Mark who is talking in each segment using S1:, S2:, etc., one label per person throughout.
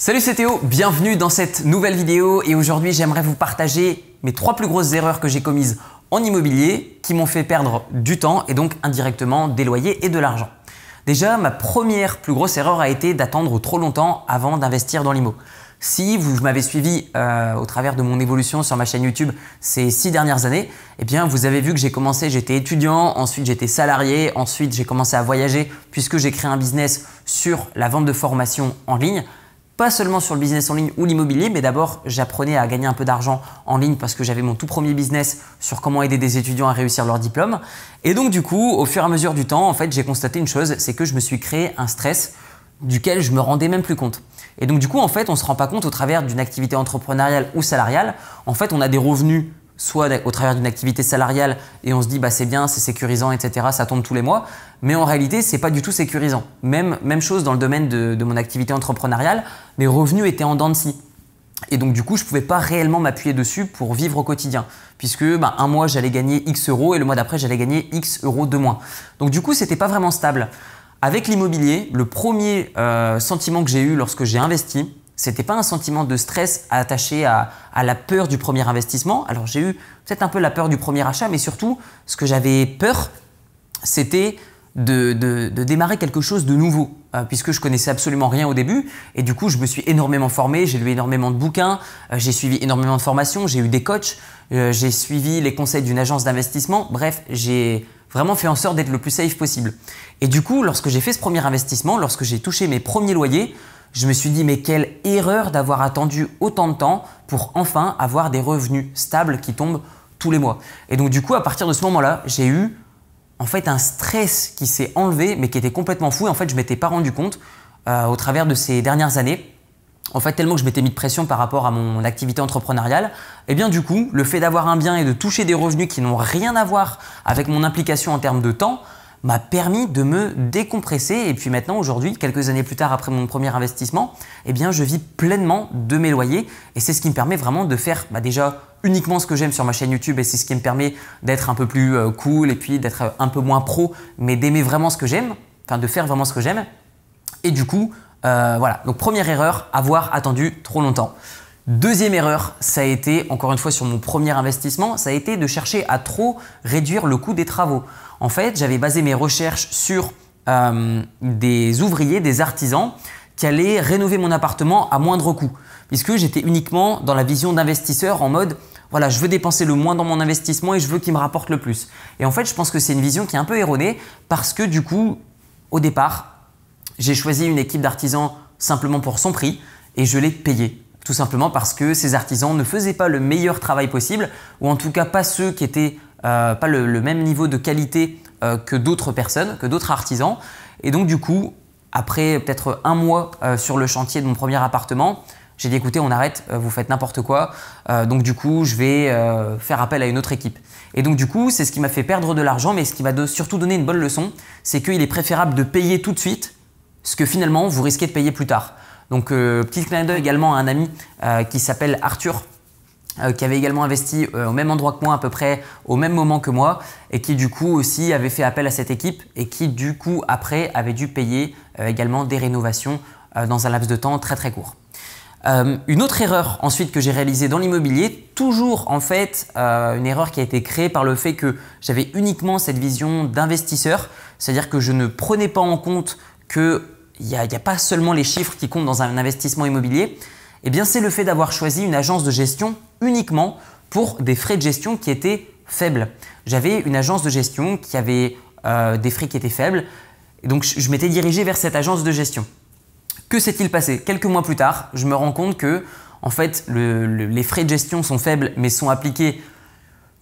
S1: Salut c'est Théo, bienvenue dans cette nouvelle vidéo et aujourd'hui j'aimerais vous partager mes trois plus grosses erreurs que j'ai commises en immobilier qui m'ont fait perdre du temps et donc indirectement des loyers et de l'argent. Déjà, ma première plus grosse erreur a été d'attendre trop longtemps avant d'investir dans l'IMO. Si vous m'avez suivi euh, au travers de mon évolution sur ma chaîne YouTube ces six dernières années, eh bien vous avez vu que j'ai commencé, j'étais étudiant, ensuite j'étais salarié, ensuite j'ai commencé à voyager puisque j'ai créé un business sur la vente de formation en ligne pas seulement sur le business en ligne ou l'immobilier, mais d'abord j'apprenais à gagner un peu d'argent en ligne parce que j'avais mon tout premier business sur comment aider des étudiants à réussir leur diplôme. Et donc du coup, au fur et à mesure du temps, en fait, j'ai constaté une chose, c'est que je me suis créé un stress duquel je me rendais même plus compte. Et donc du coup, en fait, on se rend pas compte au travers d'une activité entrepreneuriale ou salariale. En fait, on a des revenus soit au travers d'une activité salariale et on se dit bah c'est bien, c'est sécurisant, etc. Ça tombe tous les mois. Mais en réalité, c'est pas du tout sécurisant. Même, chose dans le domaine de, mon activité entrepreneuriale, mes revenus étaient en dents de scie. Et donc du coup, je pouvais pas réellement m'appuyer dessus pour vivre au quotidien, puisque bah, un mois j'allais gagner X euros et le mois d'après j'allais gagner X euros de moins. Donc du coup, c'était pas vraiment stable. Avec l'immobilier, le premier euh, sentiment que j'ai eu lorsque j'ai investi, c'était pas un sentiment de stress attaché à, la peur du premier investissement. Alors j'ai eu peut-être un peu la peur du premier achat, mais surtout ce que j'avais peur, c'était de, démarrer quelque chose de nouveau, euh, puisque je connaissais absolument rien au début. Et du coup, je me suis énormément formé, j'ai lu énormément de bouquins, euh, j'ai suivi énormément de formations, j'ai eu des coachs, euh, j'ai suivi les conseils d'une agence d'investissement. Bref, j'ai vraiment fait en sorte d'être le plus safe possible. Et du coup, lorsque j'ai fait ce premier investissement, lorsque j'ai touché mes premiers loyers, je me suis dit mais quelle erreur d'avoir attendu autant de temps pour enfin avoir des revenus stables qui tombent tous les mois. Et donc du coup, à partir de ce moment-là, j'ai eu en fait un stress qui s'est enlevé mais qui était complètement fou. Et en fait, je m'étais pas rendu compte euh, au travers de ces dernières années. En fait, tellement que je m'étais mis de pression par rapport à mon activité entrepreneuriale, et eh bien du coup, le fait d'avoir un bien et de toucher des revenus qui n'ont rien à voir avec mon implication en termes de temps, m'a permis de me décompresser. Et puis maintenant, aujourd'hui, quelques années plus tard, après mon premier investissement, eh bien, je vis pleinement de mes loyers. Et c'est ce qui me permet vraiment de faire bah, déjà uniquement ce que j'aime sur ma chaîne YouTube. Et c'est ce qui me permet d'être un peu plus euh, cool et puis d'être un peu moins pro, mais d'aimer vraiment ce que j'aime, enfin de faire vraiment ce que j'aime. Et du coup, euh, voilà. Donc première erreur, avoir attendu trop longtemps. Deuxième erreur, ça a été, encore une fois sur mon premier investissement, ça a été de chercher à trop réduire le coût des travaux. En fait, j'avais basé mes recherches sur euh, des ouvriers, des artisans qui allaient rénover mon appartement à moindre coût, puisque j'étais uniquement dans la vision d'investisseur en mode voilà, je veux dépenser le moins dans mon investissement et je veux qu'il me rapporte le plus. Et en fait, je pense que c'est une vision qui est un peu erronée parce que du coup, au départ, j'ai choisi une équipe d'artisans simplement pour son prix et je l'ai payé. Tout simplement parce que ces artisans ne faisaient pas le meilleur travail possible, ou en tout cas pas ceux qui étaient euh, pas le, même niveau de qualité euh, que d'autres personnes, que d'autres artisans. Et donc du coup, après peut-être un mois euh, sur le chantier de mon premier appartement, j'ai dit écoutez, on arrête, vous faites n'importe quoi. donc du coup, je vais faire appel à une autre équipe. Et donc du coup, c'est ce qui m'a fait perdre de l'argent, mais ce qui m'a surtout donné une bonne leçon, c'est qu'il est préférable de payer tout de suite ce que finalement vous risquez de payer plus tard. Donc, euh, petit clin d'œil également à un ami euh, qui s'appelle Arthur, euh, qui avait également investi au même endroit que moi, à peu près au même moment que moi, et qui du coup aussi avait fait appel à cette équipe et qui du coup après avait dû payer également des rénovations dans un laps de temps très très court. une autre erreur ensuite que j'ai réalisée dans l'immobilier, toujours en fait une erreur qui a été créée par le fait que j'avais uniquement cette vision d'investisseur, c'est-à-dire que je ne prenais pas en compte que il n'y a, pas seulement les chiffres qui comptent dans un investissement immobilier, eh bien c'est le fait d'avoir choisi une agence de gestion uniquement pour des frais de gestion qui étaient faibles. J'avais une agence de gestion qui avait euh, des frais qui étaient faibles, et donc je, m'étais dirigé vers cette agence de gestion. Que s'est-il passé? Quelques mois plus tard, je me rends compte que en fait, les frais de gestion sont faibles, mais sont appliqués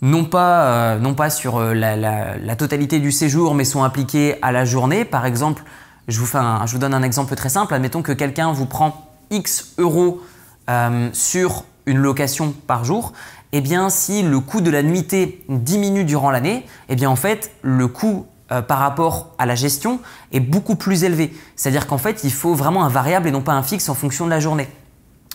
S1: non pas, euh, non pas sur euh, la, la, totalité du séjour, mais sont appliqués à la journée. Par exemple, je vous, donne un exemple très simple. Admettons que quelqu'un vous prend X euros euh, sur une location par jour. Eh bien, si le coût de la nuitée diminue durant l'année, eh bien en fait, le coût euh, par rapport à la gestion est beaucoup plus élevé. C'est-à-dire qu'en fait, il faut vraiment un variable et non pas un fixe en fonction de la journée.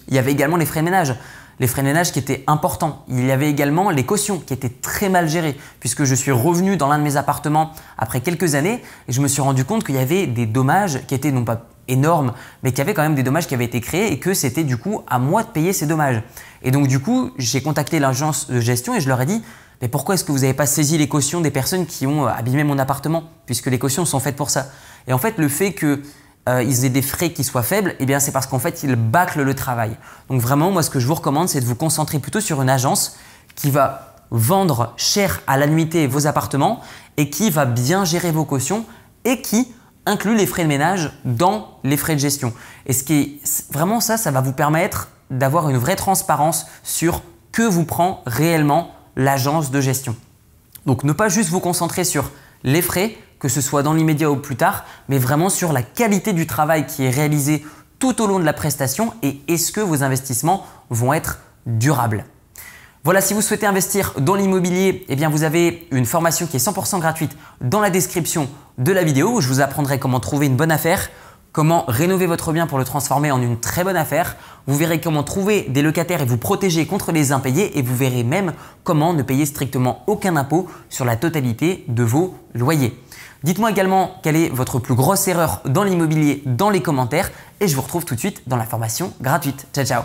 S1: Il y avait également les frais ménage les frais de qui étaient importants. Il y avait également les cautions qui étaient très mal gérées, puisque je suis revenu dans l'un de mes appartements après quelques années et je me suis rendu compte qu'il y avait des dommages qui étaient non pas énorme, mais qu'il y avait quand même des dommages qui avaient été créés et que c'était du coup à moi de payer ces dommages. Et donc du coup, j'ai contacté l'agence de gestion et je leur ai dit mais pourquoi est-ce que vous n'avez pas saisi les cautions des personnes qui ont euh, abîmé mon appartement Puisque les cautions sont faites pour ça? Et en fait, le fait qu'ils euh, aient des frais qui soient faibles, eh bien c'est parce qu'en fait, ils bâclent le travail. Donc vraiment, moi, ce que je vous recommande, c'est de vous concentrer plutôt sur une agence qui va vendre cher à la nuitée vos appartements et qui va bien gérer vos cautions et qui inclut les frais de ménage dans les frais de gestion. Et ce qui est vraiment ça, ça va vous permettre d'avoir une vraie transparence sur que vous prend réellement l'agence de gestion. Donc ne pas juste vous concentrer sur les frais, que ce soit dans l'immédiat ou plus tard, mais vraiment sur la qualité du travail qui est réalisé tout au long de la prestation et est-ce que vos investissements vont être durables. Voilà, si vous souhaitez investir dans l'immobilier, eh bien vous avez une formation qui est 100% gratuite dans la description de la vidéo où je vous apprendrai comment trouver une bonne affaire, comment rénover votre bien pour le transformer en une très bonne affaire. Vous verrez comment trouver des locataires et vous protéger contre les impayés et vous verrez même comment ne payer strictement aucun impôt sur la totalité de vos loyers. Dites-moi également quelle est votre plus grosse erreur dans l'immobilier dans les commentaires et je vous retrouve tout de suite dans la formation gratuite. Ciao ciao